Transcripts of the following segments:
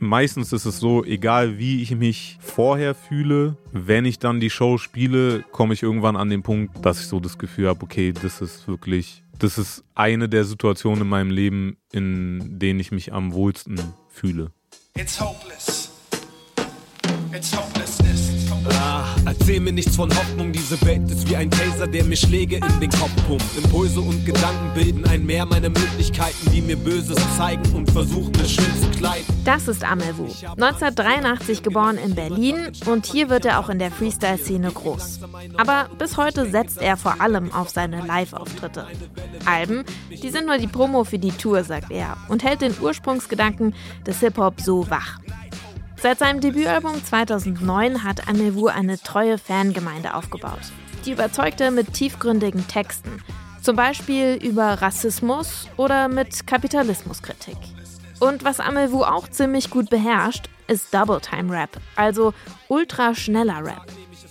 meistens ist es so, egal wie ich mich vorher fühle, wenn ich dann die Show spiele, komme ich irgendwann an den Punkt, dass ich so das Gefühl habe, okay, das ist wirklich, das ist eine der Situationen in meinem Leben, in denen ich mich am wohlsten fühle. It's hopeless. It's hopelessness. Ah, erzähl mir nichts von Hoffnung, diese Welt ist wie ein Taser, der mir Schläge in den Kopf pumpt. Impulse und Gedanken bilden ein Meer meiner Möglichkeiten, die mir Böses zeigen und versuchen es schön zu kleiden. Das ist Amelwu, 1983 geboren in Berlin und hier wird er auch in der Freestyle-Szene groß. Aber bis heute setzt er vor allem auf seine Live-Auftritte. Alben, die sind nur die Promo für die Tour, sagt er, und hält den Ursprungsgedanken des Hip-Hop so wach. Seit seinem Debütalbum 2009 hat Amewu eine treue Fangemeinde aufgebaut. Die überzeugte mit tiefgründigen Texten, zum Beispiel über Rassismus oder mit Kapitalismuskritik. Und was Amewu auch ziemlich gut beherrscht, ist Double Time Rap, also ultraschneller Rap.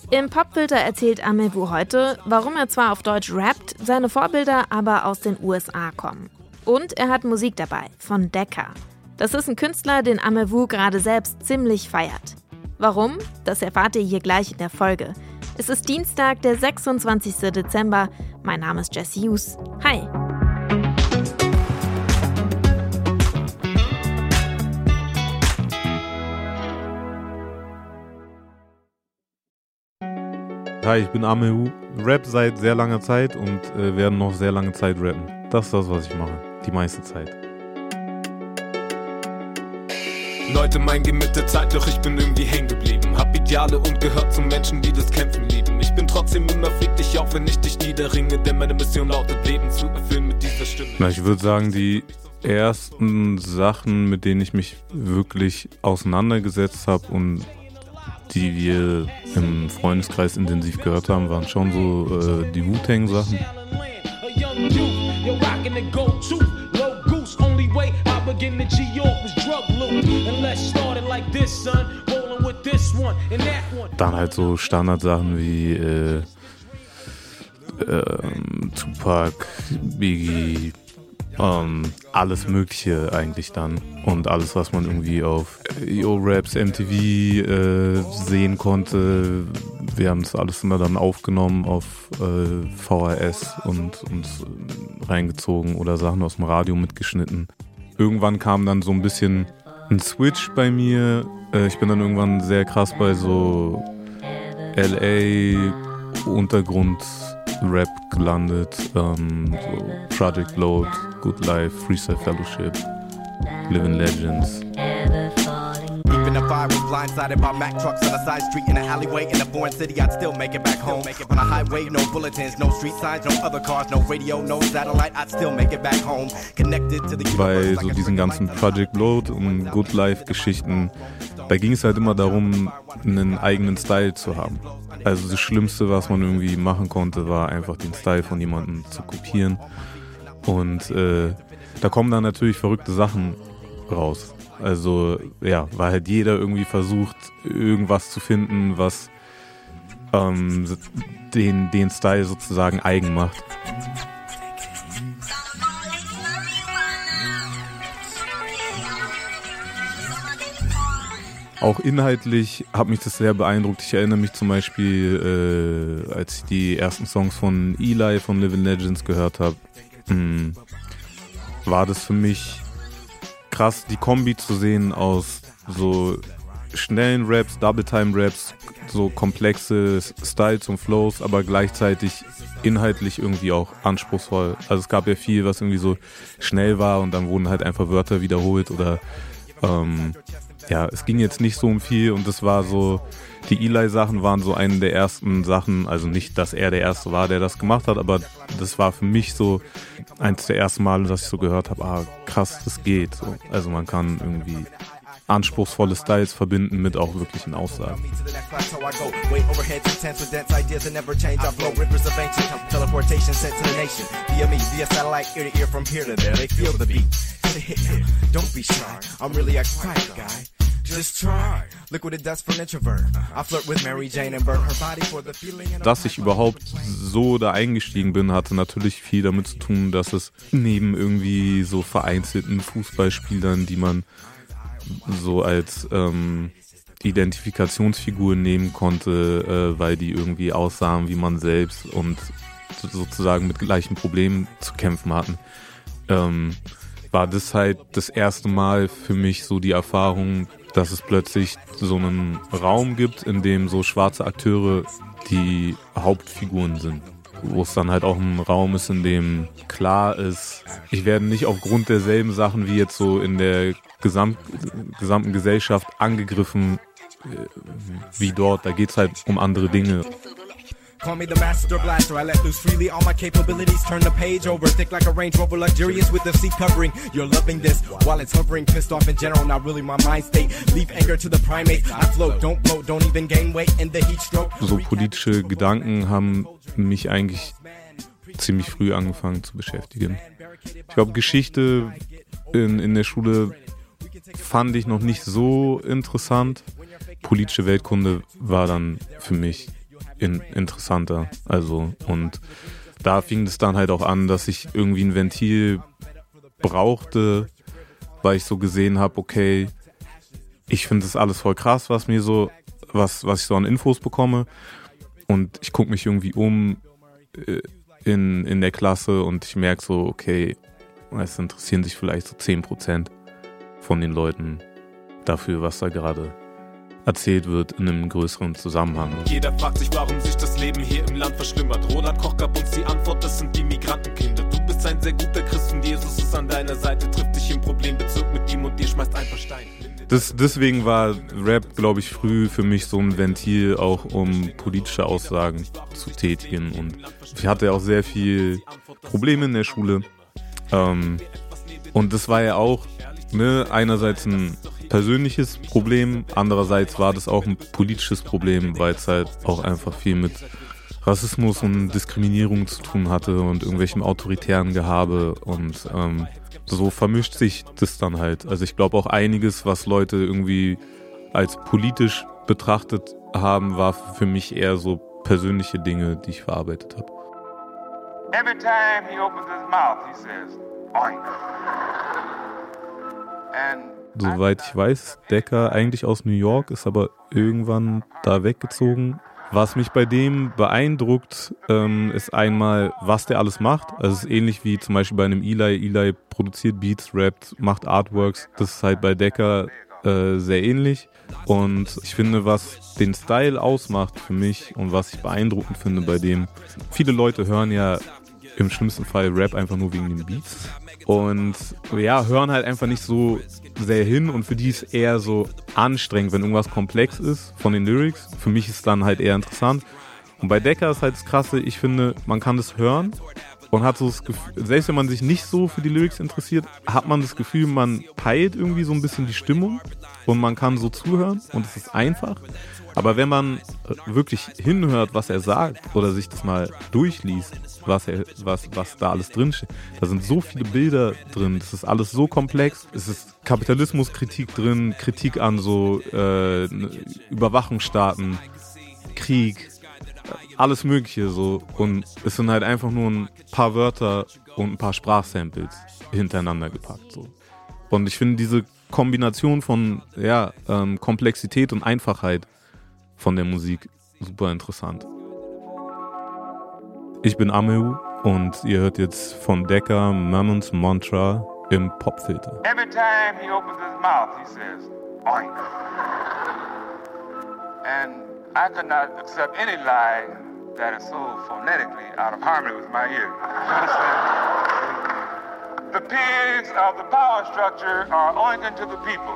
Im Popfilter erzählt Amewu heute, warum er zwar auf Deutsch rappt, seine Vorbilder aber aus den USA kommen. Und er hat Musik dabei von Decca, das ist ein Künstler, den Amewu gerade selbst ziemlich feiert. Warum? Das erfahrt ihr hier gleich in der Folge. Es ist Dienstag, der 26. Dezember. Mein Name ist Jesse Hughes. Hi! Hi, ich bin Amehu, rap seit sehr langer Zeit und äh, werde noch sehr lange Zeit rappen. Das ist das, was ich mache, die meiste Zeit. Leute meinen, geh mit der Zeit, doch ich bin irgendwie hängen geblieben. Hab Ideale und gehört zu Menschen, die das Kämpfen lieben. Ich bin trotzdem immer friedlich, auch wenn ich dich niederringe, denn meine Mission lautet, Leben zu erfüllen mit dieser Stimme. Na, ich würde sagen, die ersten Sachen, mit denen ich mich wirklich auseinandergesetzt habe und die wir im Freundeskreis intensiv gehört haben, waren schon so äh, die Wu-Tang-Sachen. Dann halt so Standardsachen wie äh, äh, Tupac, Biggie, ähm, alles Mögliche eigentlich dann. Und alles, was man irgendwie auf Yo-Raps, MTV äh, sehen konnte. Wir haben das alles immer dann aufgenommen auf äh, VHS und uns reingezogen oder Sachen aus dem Radio mitgeschnitten. Irgendwann kam dann so ein bisschen ein Switch bei mir. Äh, ich bin dann irgendwann sehr krass bei so LA Untergrund Rap gelandet. Ähm, so Project Load, Good Life, Freestyle Fellowship, Living Legends. If I was blindsided by Mack trucks on a side street in an alleyway in a foreign city, I'd still make it back home. On a highway, no bulletins, no street signs, no other cars, no radio, no satellite, I'd still make it back home. Connected to the Bei so diesen ganzen Project Load und Good Life Geschichten, da ging es halt immer darum, einen eigenen Style zu haben. Also das Schlimmste, was man irgendwie machen konnte, war einfach den Style von jemandem zu kopieren. Und äh, da kommen dann natürlich verrückte Sachen raus. Also ja, weil halt jeder irgendwie versucht, irgendwas zu finden, was ähm, den, den Style sozusagen eigen macht. Auch inhaltlich hat mich das sehr beeindruckt. Ich erinnere mich zum Beispiel, äh, als ich die ersten Songs von Eli von Living Legends gehört habe, hm, war das für mich krass, die Kombi zu sehen aus so schnellen Raps, Double-Time-Raps, so komplexe Styles und Flows, aber gleichzeitig inhaltlich irgendwie auch anspruchsvoll. Also es gab ja viel, was irgendwie so schnell war und dann wurden halt einfach Wörter wiederholt oder ähm, ja, es ging jetzt nicht so um viel und es war so, die Eli-Sachen waren so eine der ersten Sachen, also nicht, dass er der Erste war, der das gemacht hat, aber das war für mich so eins der ersten Male, dass ich so gehört habe, ah, krass, das geht. So. Also man kann irgendwie anspruchsvolle Styles verbinden mit auch wirklichen Aussagen. Dass ich überhaupt so da eingestiegen bin, hatte natürlich viel damit zu tun, dass es neben irgendwie so vereinzelten Fußballspielern, die man so als ähm, Identifikationsfiguren nehmen konnte, äh, weil die irgendwie aussahen wie man selbst und sozusagen mit gleichen Problemen zu kämpfen hatten, ähm, war das halt das erste Mal für mich so die Erfahrung, dass es plötzlich so einen Raum gibt, in dem so schwarze Akteure die Hauptfiguren sind. Wo es dann halt auch ein Raum ist, in dem klar ist, ich werde nicht aufgrund derselben Sachen wie jetzt so in der Gesamt, gesamten Gesellschaft angegriffen äh, wie dort. Da geht es halt um andere Dinge. Call me the master blaster. I let loose freely all my capabilities. Turn the page over. Thick like a Range Rover, luxurious with the seat covering. You're loving this while it's hovering. Pissed off in general, not really my mind state. Leave anger to the primates. I float, don't bloat, don't even gain weight in the heat stroke. So politische Gedanken haben mich eigentlich ziemlich früh angefangen zu beschäftigen. Ich glaube, Geschichte in, in der Schule fand ich noch nicht so interessant. Politische Weltkunde war dann für mich in, interessanter. Also, und da fing es dann halt auch an, dass ich irgendwie ein Ventil brauchte, weil ich so gesehen habe, okay, ich finde das alles voll krass, was mir so, was, was ich so an Infos bekomme. Und ich gucke mich irgendwie um äh, in, in der Klasse und ich merke so, okay, es interessieren sich vielleicht so 10% von den Leuten dafür, was da gerade erzählt wird in einem größeren Zusammenhang. Jeder fragt sich, warum sich das Leben hier im Land verschlimmert. Roland Koch gab uns die Antwort, das sind die Migrantenkinder. Du bist ein sehr guter Christ und Jesus ist an deiner Seite, trifft dich im Problembezirk mit ihm und dir schmeißt ein paar Steine. Das, deswegen war Rap, glaube ich, früh für mich so ein Ventil, auch um politische Aussagen zu tätigen. Und ich hatte auch sehr viel Probleme in der Schule. Ähm, und das war ja auch ne, einerseits ein persönliches Problem, andererseits war das auch ein politisches Problem, weil es halt auch einfach viel mit Rassismus und Diskriminierung zu tun hatte und irgendwelchem autoritären Gehabe und ähm, so vermischt sich das dann halt. Also ich glaube auch einiges, was Leute irgendwie als politisch betrachtet haben, war für mich eher so persönliche Dinge, die ich verarbeitet habe. Every time he opens his mouth, he says, Oink. And Soweit ich weiß, Decker eigentlich aus New York, ist aber irgendwann da weggezogen. Was mich bei dem beeindruckt, ähm, ist einmal, was der alles macht. Also es ist ähnlich wie zum Beispiel bei einem Eli. Eli produziert Beats, rappt, macht Artworks. Das ist halt bei Decker äh, sehr ähnlich. Und ich finde, was den Style ausmacht für mich und was ich beeindruckend finde bei dem, viele Leute hören ja im schlimmsten Fall Rap einfach nur wegen den Beats. Und ja, hören halt einfach nicht so sehr hin und für die ist eher so anstrengend, wenn irgendwas komplex ist von den Lyrics. Für mich ist es dann halt eher interessant. Und bei Decker ist halt das Krasse, ich finde, man kann das hören und hat so das Gefühl, selbst wenn man sich nicht so für die Lyrics interessiert, hat man das Gefühl, man peilt irgendwie so ein bisschen die Stimmung und man kann so zuhören und es ist einfach. Aber wenn man wirklich hinhört, was er sagt oder sich das mal durchliest, was, er, was, was da alles drin steht, da sind so viele Bilder drin, das ist alles so komplex. Es ist Kapitalismuskritik drin, Kritik an so äh, Überwachungsstaaten, Krieg, alles Mögliche so. Und es sind halt einfach nur ein paar Wörter und ein paar Sprachsamples hintereinander gepackt. So. Und ich finde diese Kombination von ja, ähm, Komplexität und Einfachheit von der Musik super interessant. Ich bin Ameu und ihr hört jetzt von Decker Mammons Mantra im Popfilter. Every time he opens his mouth, he says, Oink. And I could not accept any lie that is so phonetically out of harmony with my ear. the pigs of the power structure are oinking to the people.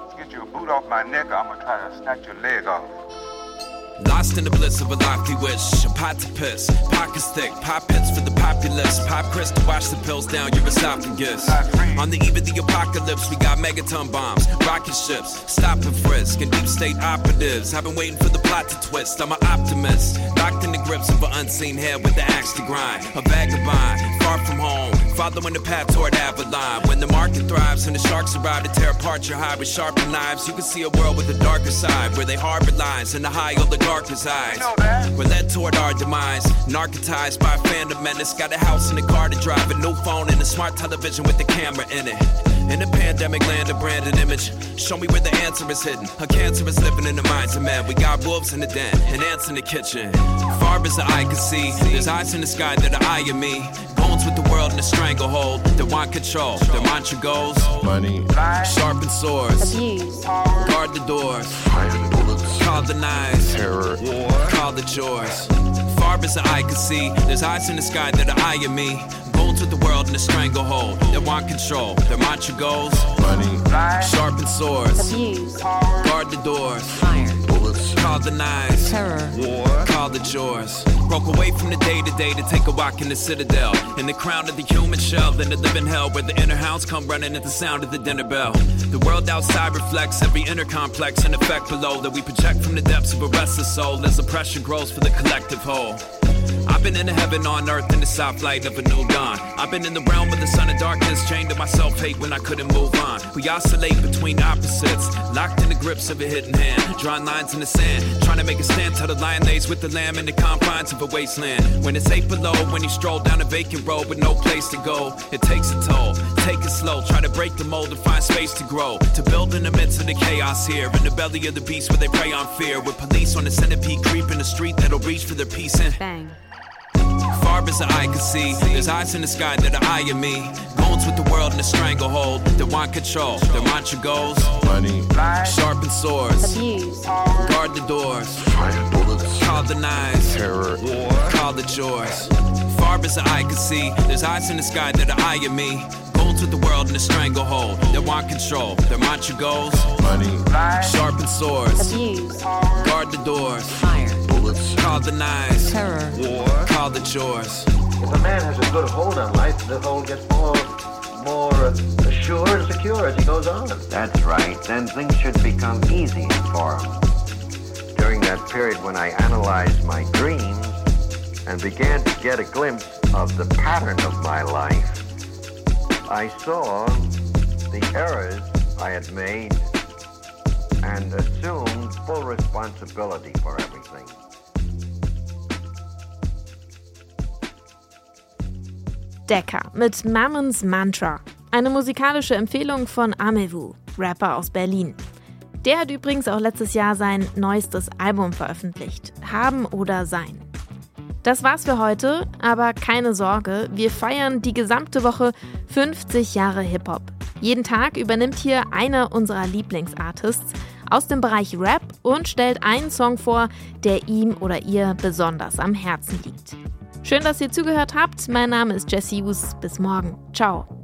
Let's get you a boot off my neck or I'm gonna try to snatch your leg off. Lost in the bliss of a lofty wish, a pot to piss, pockets thick, pop pits for the populace, pop Chris to wash the pills down. Your esophagus. On the eve of the apocalypse, we got megaton bombs, rocket ships, stop and frisk, and deep state operatives. I've been waiting for the plot to twist. I'm an optimist, locked in the grips of an unseen head with the axe to grind, a vagabond, far from home following the path toward Avalon. When the market thrives and the sharks arrive to tear apart your hide with sharpened knives, you can see a world with a darker side where they harbor lines and the high oligarch resides. We're led toward our demise, narcotized by a phantom menace. Got a house and a car to drive, a new phone and a smart television with a camera in it. In the pandemic land, a branded image. Show me where the answer is hidden. A cancer is living in the minds of men. We got wolves in the den and ants in the kitchen. Far as the eye can see, there's eyes in the sky that are eyeing me. Bones with the world in a stranglehold. They want control. Their mantra goes Money. sharpen swords, Abuse. guard the doors, call the knives, terror, War. call the chores. Far as the eye can see, there's eyes in the sky that are eyeing me. Bones with the world in a stranglehold. They want control. Their mantra goes Money. sharpen swords, Abuse. guard the doors, bullets, call the knives, Terror. call the chores. Broke away from the day to day to take a walk in the citadel. In the crown of the human shell, in the living hell where the inner hounds come running at the sound of the dinner bell. The world outside reflects every inner complex and effect below that we project from the depths of a restless soul as the pressure grows for the collective whole. I've been in the heaven on earth in the soft light of a new dawn. I've been in the realm of the sun of darkness, chained to my self hate when I couldn't move on. We oscillate between opposites, locked in the grips of a hidden hand, drawing lines in the sand, trying to make a stand till the lion lays with the lamb in the confines of a wasteland. When it's eight below, when you stroll down a vacant road with no place to go, it takes a toll. Take it slow, try to break the mold and find space to grow. To build in the midst of the chaos here, in the belly of the beast where they prey on fear. With police on the centipede creeping in the street that'll reach for their peace and Bang. Far as the eye can see. There's eyes in the sky that are eyeing me. Bones with the world in a stranglehold. They want control. Their mantra goes Money. sharpen swords, Abuse. guard the doors, bullets, call the knives, terror, War. call the chores. Far as the eye can see, there's eyes in the sky that are eyeing me. Bones with the world in a stranglehold. They want control. Their mantra goes Money. sharpen swords, Abuse. guard the doors, bullets, call the knives, Terror. call the chores. If a man has a good hold on life, the hold gets more, more uh, assured and secure as he goes on. That's right. Then things should become easy for him. During that period when I analyzed my dreams and began to get a glimpse of the pattern of my life, I saw the errors I had made and assumed full responsibility for everything. Decker mit Mammons Mantra. Eine musikalische Empfehlung von Amewu, Rapper aus Berlin. Der hat übrigens auch letztes Jahr sein neuestes Album veröffentlicht, Haben oder Sein. Das war's für heute, aber keine Sorge, wir feiern die gesamte Woche 50 Jahre Hip-Hop. Jeden Tag übernimmt hier einer unserer Lieblingsartists aus dem Bereich Rap und stellt einen Song vor, der ihm oder ihr besonders am Herzen liegt. Schön, dass ihr zugehört habt. Mein Name ist Jesse Hughes. Bis morgen. Ciao.